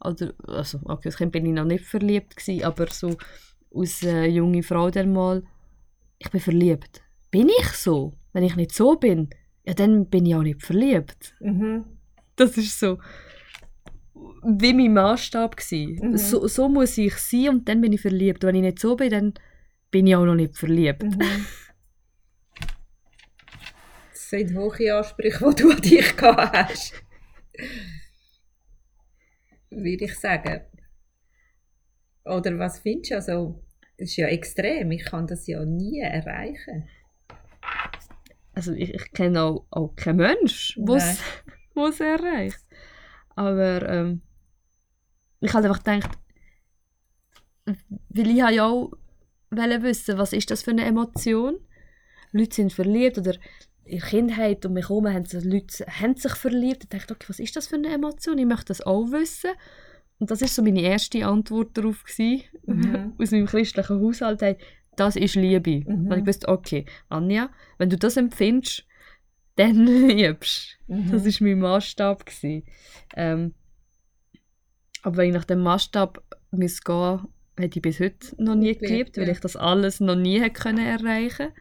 oder, also, okay, als Kind bin ich noch nicht verliebt gewesen, aber so als äh, junge Frau dann mal, ich bin verliebt. Bin ich so? Wenn ich nicht so bin, ja, dann bin ich auch nicht verliebt. Mhm. Das ist so wie mein Maßstab gsi. Mhm. So, so muss ich sein und dann bin ich verliebt. Wenn ich nicht so bin, dann bin ich auch noch nicht verliebt. Mhm. Das sind hohe Ansprüche, die du an dich gehabt hast. Würde ich sagen. Oder was findest du? Also, das ist ja extrem. Ich kann das ja nie erreichen. Also ich, ich kenne auch, auch keinen Mensch, der es erreicht. Aber ähm, ich habe einfach gedacht, weil ich ja auch wissen, was ist das für eine Emotion? Leute sind verliebt oder in der Kindheit um mich herum haben, sich Leute haben sich verliebt. Ich dachte, okay, was ist das für eine Emotion? Ich möchte das auch wissen. Und das ist so meine erste Antwort darauf gewesen, Mhm. aus meinem christlichen Haushalt. Das ist Liebe. Mhm. Und ich wusste, okay, Anja, wenn du das empfindest, dann liebst du. Mhm. Das war mein Maßstab. gewesen. Ähm, aber wenn ich nach dem Maßstab muss gehen hätte ich bis heute noch nie geliebt, weil ich das alles noch nie hätte können erreichen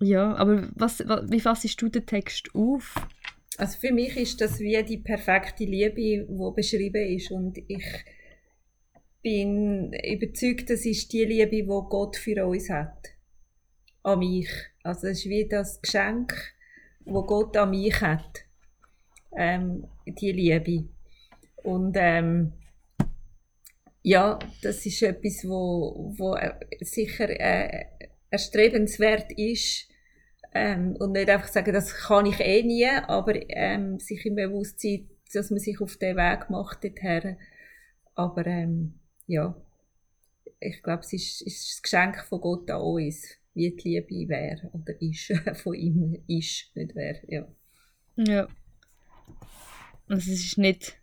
Ja, aber was, wa- wie fassest du den Text auf? Also für mich ist das wie die perfekte Liebe, die beschrieben ist. Und ich bin überzeugt, das ist die Liebe, die Gott für uns hat. An mich. Also es ist wie das Geschenk, wo Gott an mich hat. Ähm, die Liebe. Und ähm, ja, das ist etwas, wo, wo äh, sicher äh, erstrebenswert ist. Ähm, und nicht einfach sagen, das kann ich eh nie, aber ähm, sich im Bewusstsein, dass man sich auf den Weg macht dorthin. Aber ähm, ja, ich glaube, es ist, ist das Geschenk von Gott an uns, wie die Liebe wäre oder ist, von ihm ist, nicht wäre. Ja. Ja. Also es ist nicht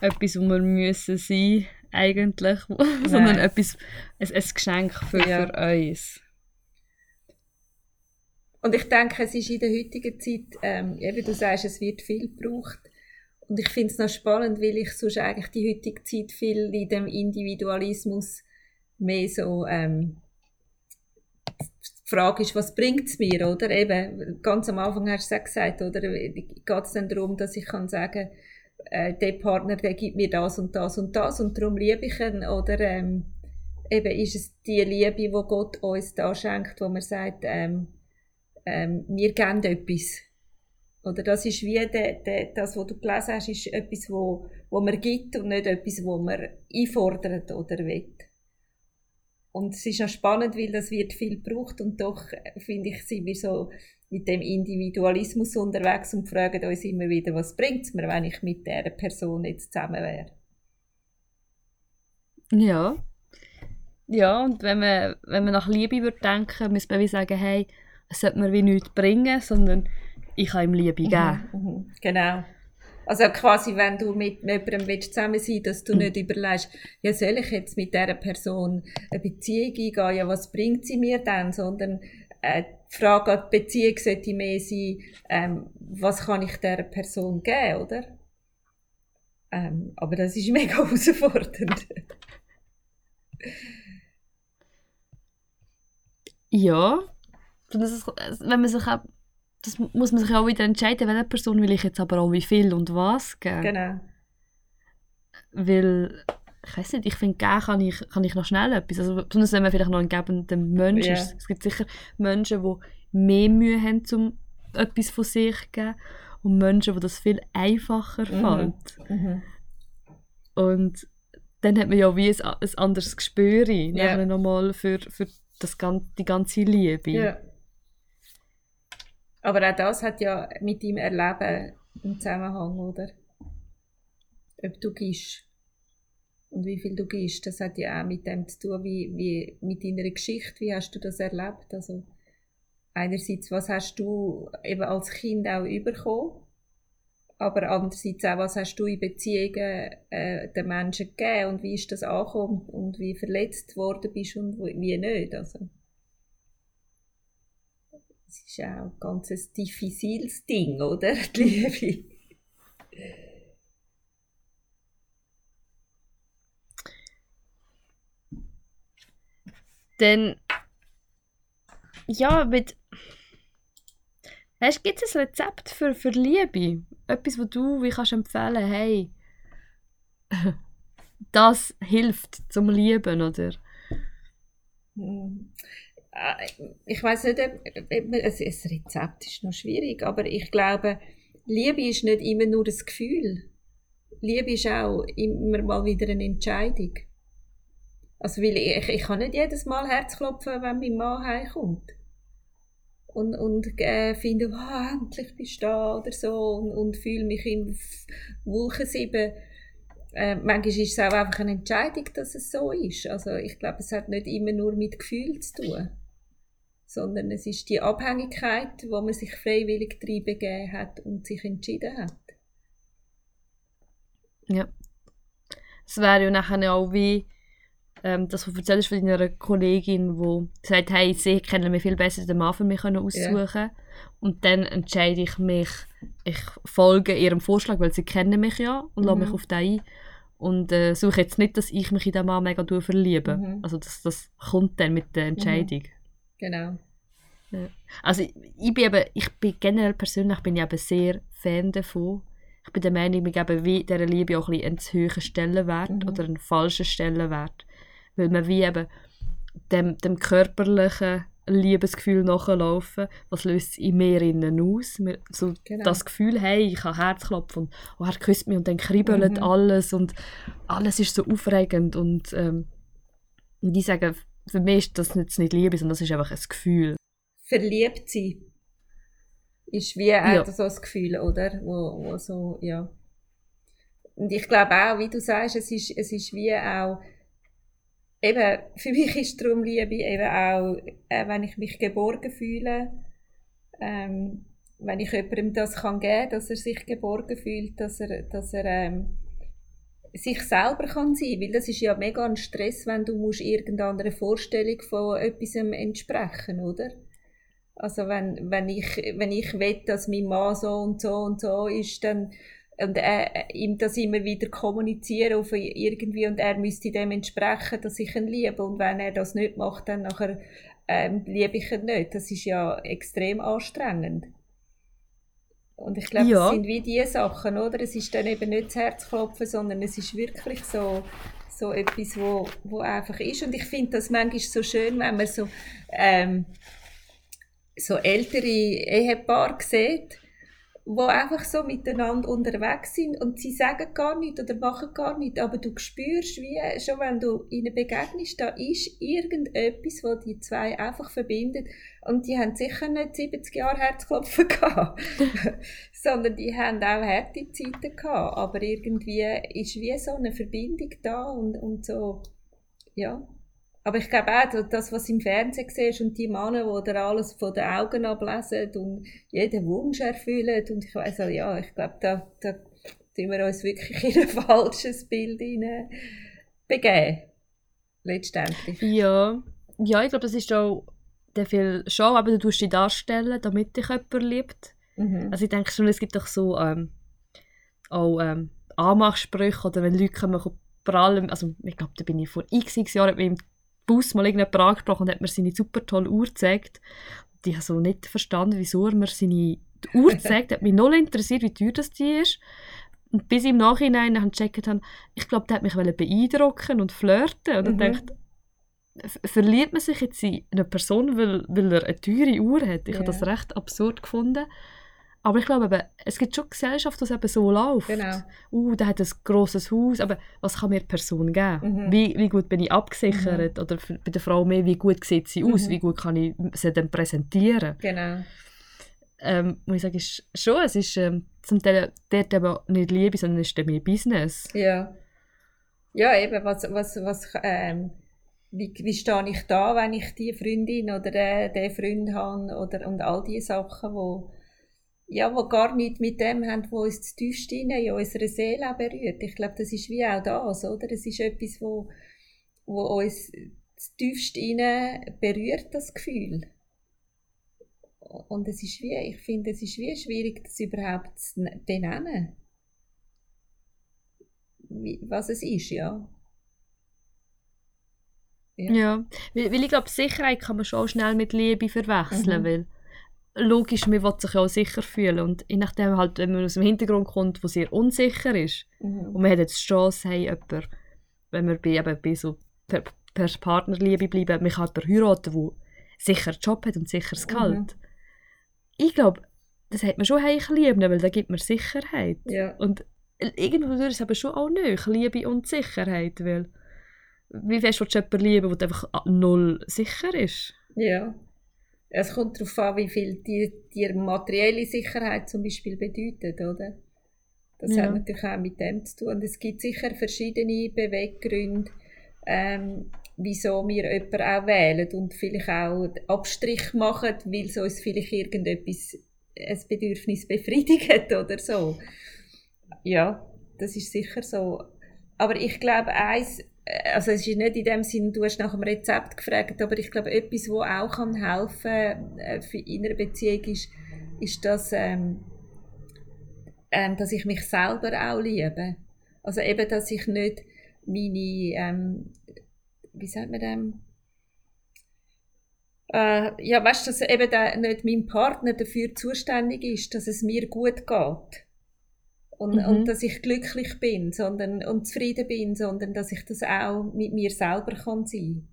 etwas, wo wir müssen sein eigentlich, sondern etwas, ein, ein Geschenk für, Ja. für uns. Und ich denke, es ist in der heutigen Zeit, ähm, eben du sagst, es wird viel gebraucht. Und ich finde es noch spannend, weil ich sonst eigentlich die heutige Zeit viel in dem Individualismus mehr so, ähm, die Frage ist, was bringt es mir, oder? Eben, ganz am Anfang hast du es auch gesagt, oder? Geht es dann darum, dass ich kann sagen, äh, der Partner, der gibt mir das und das und das und darum liebe ich ihn, oder? Ähm, eben, ist es die Liebe, die Gott uns da schenkt, wo man sagt, ähm, ähm, wir geben etwas. Oder das ist wie de, de, das, was du gelesen hast, ist etwas, wo, wo man gibt und nicht etwas, wo man einfordert oder will. Und es ist auch spannend, weil das wird viel gebraucht und doch, äh, finde ich, sind wir so mit dem Individualismus unterwegs und fragen uns immer wieder, was bringt es mir, wenn ich mit dieser Person jetzt zusammen wäre. Ja. Ja, und wenn man, wenn man nach Liebe würde denken, müsste man wie sagen, hey, es sollte mir wie nichts bringen, sondern ich kann ihm Liebe Mhm, geben. mhm, genau. Also quasi, wenn du mit jemandem willst zusammen sein dass du nicht überlegst, ja, soll ich jetzt mit dieser Person eine Beziehung eingehen, ja, was bringt sie mir denn, sondern äh, die Frage an die Beziehung sollte mehr sein, ähm, was kann ich dieser Person geben, oder? Ähm, aber das ist mega herausfordernd. Ja. Wenn man sich auch, das muss man sich auch wieder entscheiden, welche Person will ich jetzt aber auch wie viel und was geben. genau. Weil, ich weiß nicht, ich finde, geben kann ich, kann ich noch schnell etwas. Also, besonders wenn man vielleicht noch ein gebender Mensch Ja. ist. Es gibt sicher Menschen, die mehr Mühe haben, um etwas von sich zu geben. Und Menschen, wo das viel einfacher Mhm. fällt. Mhm. Und dann hat man ja wie ein, ein anderes Gespür nachher nochmal für, für das, die ganze Liebe. Ja. Aber auch das hat ja mit deinem Erleben einen Zusammenhang, oder? Ob du gibst und wie viel du gibst, das hat ja auch mit dem zu tun, wie, wie mit deiner Geschichte, wie hast du das erlebt? Also einerseits, was hast du eben als Kind auch bekommen, aber andererseits auch, was hast du in Beziehungen äh, den Menschen gegeben und wie ist das angekommen und wie verletzt worden bist und wie nicht, also. Es ist auch ein ganz ein diffiziles Ding, oder? Die Liebe. Dann, ja, mit. Hast, gibt es ein Rezept für, für Liebe? Etwas, wo du wie kannst empfehlen, hey, das hilft zum Lieben, oder? Äh, Ich weiß nicht, ein, ein Rezept ist noch schwierig, aber ich glaube, Liebe ist nicht immer nur das Gefühl. Liebe ist auch immer mal wieder eine Entscheidung. Also, weil ich, ich kann nicht jedes Mal Herzklopfen, wenn mein Mann heimkommt. Und, und äh, finde, oh, endlich bist du da oder so und, und fühle mich in Wolkensieben. Äh, manchmal ist es auch einfach eine Entscheidung, dass es so ist. Also ich glaube, es hat nicht immer nur mit Gefühl zu tun, sondern es ist die Abhängigkeit, wo man sich freiwillig begeben hat und sich entschieden hat. Ja. Es wäre ja nachher auch wie ähm, das, was du erzählst von deiner Kollegin, die sagt, hey, sie kennen mich viel besser, den Mann für mich aussuchen Und dann entscheide ich mich, ich folge ihrem Vorschlag, weil sie kennen mich ja und lasse Mhm. mich auf den ein. Und äh, suche jetzt nicht, dass ich mich in den Mann mega verliebe. Mhm. Also das, das kommt dann mit der Entscheidung. Genau. Also ich, ich bin eben, ich bin generell persönlich bin ich eben sehr Fan davon. Ich bin der Meinung, wir geben wie dieser Liebe auch ein bisschen einen zu hohen Stellenwert Mhm. oder einen falschen Stellenwert. Weil man wie eben dem, dem körperlichen Liebesgefühl nachlaufen, was löst in mir innen aus. So Genau. das Gefühl, hey, ich habe Herzklopfen und oh, er küsst mich und dann kribbelt Mhm. alles und alles ist so aufregend und ähm, und ich sage, für mich ist das jetzt nicht Liebe, sondern das ist einfach ein Gefühl. Verliebt sein ist wie Ja. so ein Gefühl, oder? Wo, wo so, ja. Und ich glaube auch, wie du sagst, es ist, es ist wie auch, eben, für mich ist darum Liebe eben auch, äh, wenn ich mich geborgen fühle, ähm, wenn ich jemandem das kann geben, dass er sich geborgen fühlt, dass er, dass er ähm, sich selber kann sein, weil das ist ja mega ein Stress, wenn du musst irgendeiner Vorstellung von etwas entsprechen, oder? Also wenn, wenn ich, wenn ich will, dass mein Mann so und so und so ist, dann und er, ihm das immer wieder kommunizieren auf irgendwie und er müsste dem entsprechen, dass ich ihn liebe und wenn er das nicht macht, dann nachher ähm, liebe ich ihn nicht. Das ist ja extrem anstrengend. Und ich glaube, Ja. das sind wie diese Sachen, oder? Es ist dann eben nicht das Herzklopfen, sondern es ist wirklich so, so etwas, wo, wo einfach ist. Und ich finde das manchmal so schön, wenn man so, ähm, so ältere Ehepaare sieht, wo einfach so miteinander unterwegs sind und sie sagen gar nichts oder machen gar nichts, aber du spürst, wie schon wenn du ihnen begegnest, da ist irgendetwas, was die zwei einfach verbindet und die haben sicher nicht 70 Jahre Herzklopfen gehabt, sondern die haben auch harte Zeiten gehabt, aber irgendwie ist wie so eine Verbindung da und, und so, ja. Aber ich glaube auch, das, was du im Fernsehen siehst und die Männer, die dir alles von den Augen ablesen und jeden Wunsch erfüllen und ich weiss auch, ja, ich glaube, da, da tun wir uns wirklich in ein falsches Bild hinein begeben. Letztendlich. Ja, ja ich glaube, das ist auch der viel schon, aber du tust dich darstellen, damit dich jemand liebt. Mhm. Also ich denke schon, es gibt doch so ähm, auch ähm, Anmachsprüche oder wenn Leute kommen, prallen, also ich glaube, da bin ich vor x, x Jahren im Bus mal irgendjemand angesprochen und hat mir seine super tolle Uhr gezeigt. Und ich habe so nicht verstanden, wieso er mir seine Uhr gezeigt hat. mich null interessiert, wie teuer das die ist. Und bis im Nachhinein dann gecheckt habe, ich glaube, der hat mich beeindrucken und flirten. Und Mhm. dann dachte verliebt man sich jetzt in eine Person, weil, weil er eine teure Uhr hat? Ich habe das recht absurd gefunden. Aber ich glaube, eben, es gibt schon Gesellschaft, die eben so läuft. Genau. Uh, der hat ein grosses Haus, aber was kann mir die Person geben? Mhm. Wie, wie gut bin ich abgesichert? Oder für, bei der Frau mehr, wie gut sieht sie aus? Mhm. Wie gut kann ich sie dann präsentieren? Genau. Ähm, muss ich sagen, ist schon, es ist ähm, zum Teil dort eben nicht Liebe, sondern es ist mehr Business. Ja. Ja, eben, was, was, was, ähm, wie, wie stehe ich da, wenn ich die Freundin oder den, den Freund habe oder, und all diese Sachen, wo, ja, wo gar nichts mit dem haben, wo uns das tiefste in unserer Seele berührt. Ich glaube, das ist wie auch das, oder? Es ist etwas, wo, wo uns das tiefste inne berührt, das Gefühl. Und es ist wie, ich finde, es ist wie schwierig, das überhaupt zu ne- benennen was es ist, ja. Ja. Ja, weil, weil ich glaube, Sicherheit kann man schon schnell mit Liebe verwechseln, Mhm. weil logisch, man will sich ja auch sicher fühlen und je nachdem halt, wenn man aus dem Hintergrund kommt, wo sehr unsicher ist und Mhm. man hat jetzt die Chance, hey, jemand, wenn wir bei, eben bei so per, per Partnerliebe bleiben, man kann jemanden heiraten, der sicher einen Job hat und sicheres Mhm. Gehalt. Ich glaube, das hat man schon heich lieben, weil da gibt man Sicherheit. Ja. Und irgendwo ist es aber schon auch nicht Liebe und Sicherheit, weil wie fest willst du jemanden lieben, der einfach null sicher ist? ja. Es kommt darauf an, wie viel die, die materielle Sicherheit zum Beispiel bedeutet, oder? Das Ja. hat natürlich auch mit dem zu tun. Und es gibt sicher verschiedene Beweggründe, ähm, wieso wir jemanden auch wählen und vielleicht auch Abstrich machen, weil es uns vielleicht irgendetwas, ein Bedürfnis befriedigt oder so. Ja, das ist sicher so. Aber ich glaube, eins, also es ist nicht in dem Sinn, du hast nach dem Rezept gefragt, aber ich glaube, etwas, wo auch kann helfen äh, für in einer Beziehung ist, ist das, ähm, ähm, dass ich mich selber auch liebe. Also eben, dass ich nicht meine, ähm, wie sagt man dem? Äh, ja, weißt du, dass eben der, nicht mein Partner dafür zuständig ist, dass es mir gut geht. Und, Mhm. und dass ich glücklich bin sondern, und zufrieden bin, sondern dass ich das auch mit mir selber kann sein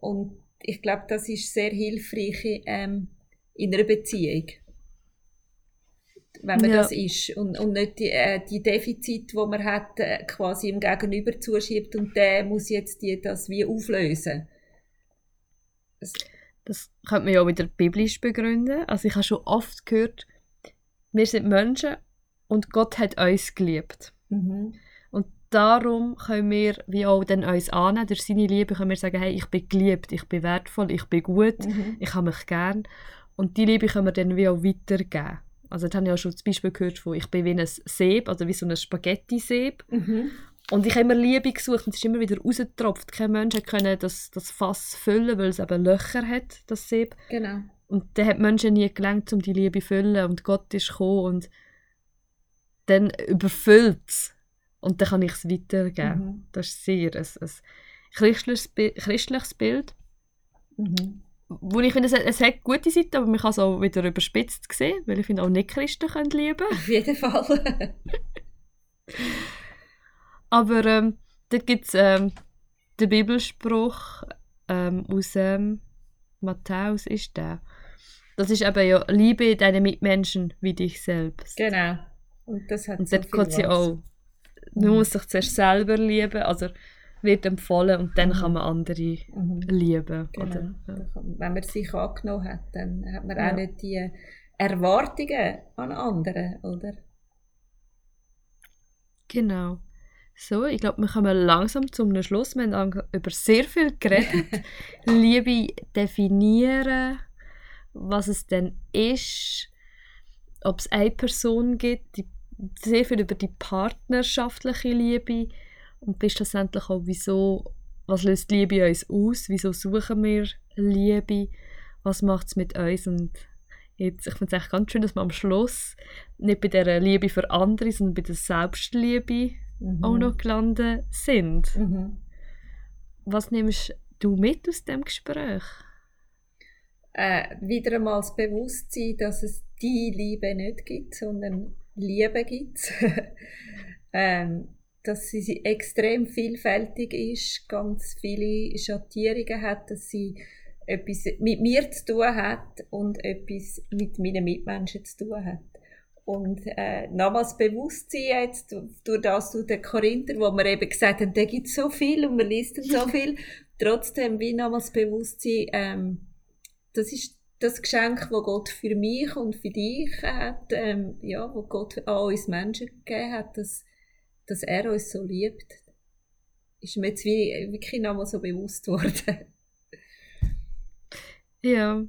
Und ich glaube, das ist sehr hilfreich ähm, in einer Beziehung. Wenn man Ja. das ist und, und nicht die, äh, die Defizite, die man hat, äh, quasi im Gegenüber zuschiebt und der muss jetzt die, das wie auflösen. Das könnte man ja auch wieder biblisch begründen. Also ich habe schon oft gehört, wir sind Menschen und Gott hat uns geliebt. Mhm. Und darum können wir wie auch dann uns annehmen, durch seine Liebe können wir sagen, hey, ich bin geliebt, ich bin wertvoll, ich bin gut, Mhm. ich habe mich gern. Und die Liebe können wir dann wie auch weitergeben. Also jetzt habe ich auch schon das Beispiel gehört von, ich bin wie ein Sieb, also wie so ein Spaghetti-Sieb. Mhm. Und ich habe immer Liebe gesucht und es ist immer wieder rausgetropft. Kein Mensch können das, das Fass füllen, weil es eben Löcher hat, das Sieb. Genau. Und dann hat Menschen nie gelangt, um die Liebe zu füllen. Und Gott ist gekommen und dann überfüllt es. Und dann kann ich es weitergeben. Mhm. Das ist sehr ein, ein christliches, christliches Bild. Mhm. Wo ich finde, es, hat- es hat gute Seiten, aber man kann es auch wieder überspitzt sehen, weil ich finde, auch Nicht-Christen können lieben. Auf jeden Fall. Aber ähm, dort gibt es ähm, den Bibelspruch ähm, aus ähm, Matthäus ist der. Das ist eben ja Liebe deine Mitmenschen wie dich selbst. Genau. Und das hat Und so dort geht sie auch. Man muss sich zuerst selber lieben, also wird empfohlen und dann Mhm. kann man andere Mhm. lieben. Genau. Oder? Ja. Wenn man sich angenommen hat, dann hat man Ja. auch nicht die Erwartungen an andere, oder? Genau. So, ich glaube, wir kommen langsam zum Schluss. Wir haben über sehr viel geredet. Liebe definieren, was es denn ist, ob es eine Person gibt, die, sehr viel über die partnerschaftliche Liebe und bis schlussendlich auch, wieso, was löst Liebe uns aus, wieso suchen wir Liebe, was macht es mit uns und jetzt, ich finde es echt ganz schön, dass wir am Schluss nicht bei der Liebe für andere, sondern bei der Selbstliebe Mhm. auch noch gelandet sind. Mhm. Was nimmst du mit aus dem Gespräch? Äh, wieder einmal das Bewusstsein, dass es die Liebe nicht gibt, sondern Liebe gibt. ähm, dass sie extrem vielfältig ist, ganz viele Schattierungen hat, dass sie etwas mit mir zu tun hat und etwas mit meinen Mitmenschen zu tun hat. Und äh, nochmals Bewusstsein jetzt, durch das, durch den Korinther, wo wir eben gesagt haben, da gibt so viel und man liest so viel, trotzdem wie nochmals Bewusstsein, ähm, das ist das Geschenk, das Gott für mich und für dich hat, ähm, ja, wo Gott an uns Menschen gegeben hat, dass, dass er uns so liebt, ist mir jetzt wie, wirklich nochmal so bewusst worden. Ja,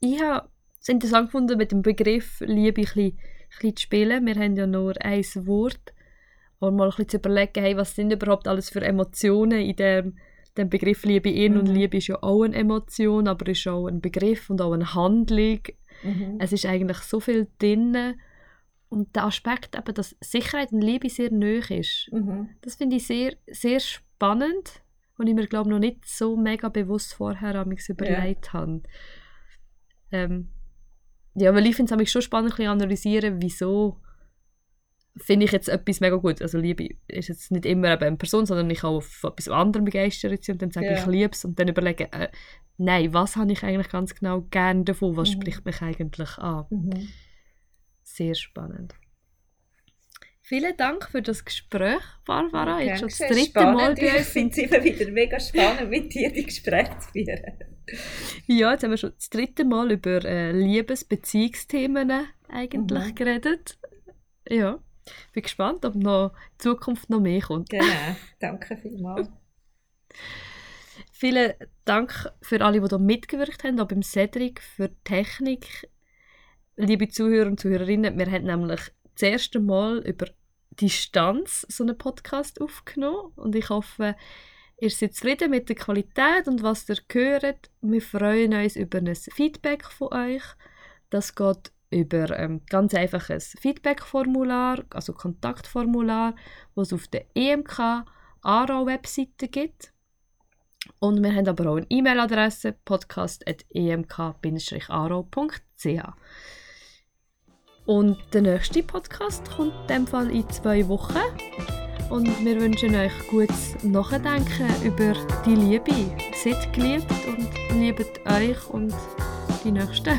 ich habe es interessant gefunden, mit dem Begriff Liebe ein bisschen, ein bisschen zu spielen. Wir haben ja nur ein Wort. Und mal ein bisschen zu überlegen, hey, was sind überhaupt alles für Emotionen in dem, dem Begriff Liebe in. Und Mhm. Liebe ist ja auch eine Emotion, aber ist auch ein Begriff und auch eine Handlung. Mhm. Es ist eigentlich so viel drin. Und der Aspekt, eben, dass Sicherheit und Liebe sehr nöch ist. Mhm. Das finde ich sehr, sehr spannend und ich mir glaube noch nicht so mega bewusst vorher mich überlegt habe. Ähm, ja, weil ich finde es schon spannend, ein bisschen analysieren, wieso finde ich jetzt etwas mega gut. Also Liebe ist jetzt nicht immer eine Person, sondern ich kann auf etwas anderem begeistert sein und dann sage Ja. ich liebe es und dann überlege, äh, nein, was habe ich eigentlich ganz genau gern davon, was Mhm. spricht mich eigentlich an. Mhm. Sehr spannend. Vielen Dank für das Gespräch, Barbara. Jetzt schon das dritte. Mal Spannend. bei Ich finde es immer wieder mega spannend, mit dir die Gespräche zu führen. Ja, jetzt haben wir schon das dritte Mal über äh, Liebes-Beziehungsthemen eigentlich Mhm. geredet. Ja, bin gespannt, ob noch in Zukunft noch mehr kommt. Genau, danke vielmals. Vielen Dank für alle, die hier mitgewirkt haben, auch beim Cedric, für die Technik. Liebe Zuhörer und Zuhörerinnen, wir haben nämlich das erste Mal über Distanz so einen Podcast aufgenommen und ich hoffe, ihr seid zufrieden mit der Qualität und was ihr hört. Wir freuen uns über ein Feedback von euch. Das geht über ähm, ganz einfaches Feedback-Formular, also Kontaktformular, das es auf der EMK ARA-Webseite gibt. Und wir haben aber auch eine E-Mail-Adresse podcast.emk-aro.ch. Und der nächste Podcast kommt in dem Fall in zwei Wochen. Und wir wünschen euch gutes Nachdenken über die Liebe. Seid geliebt und liebt euch und die Nächsten.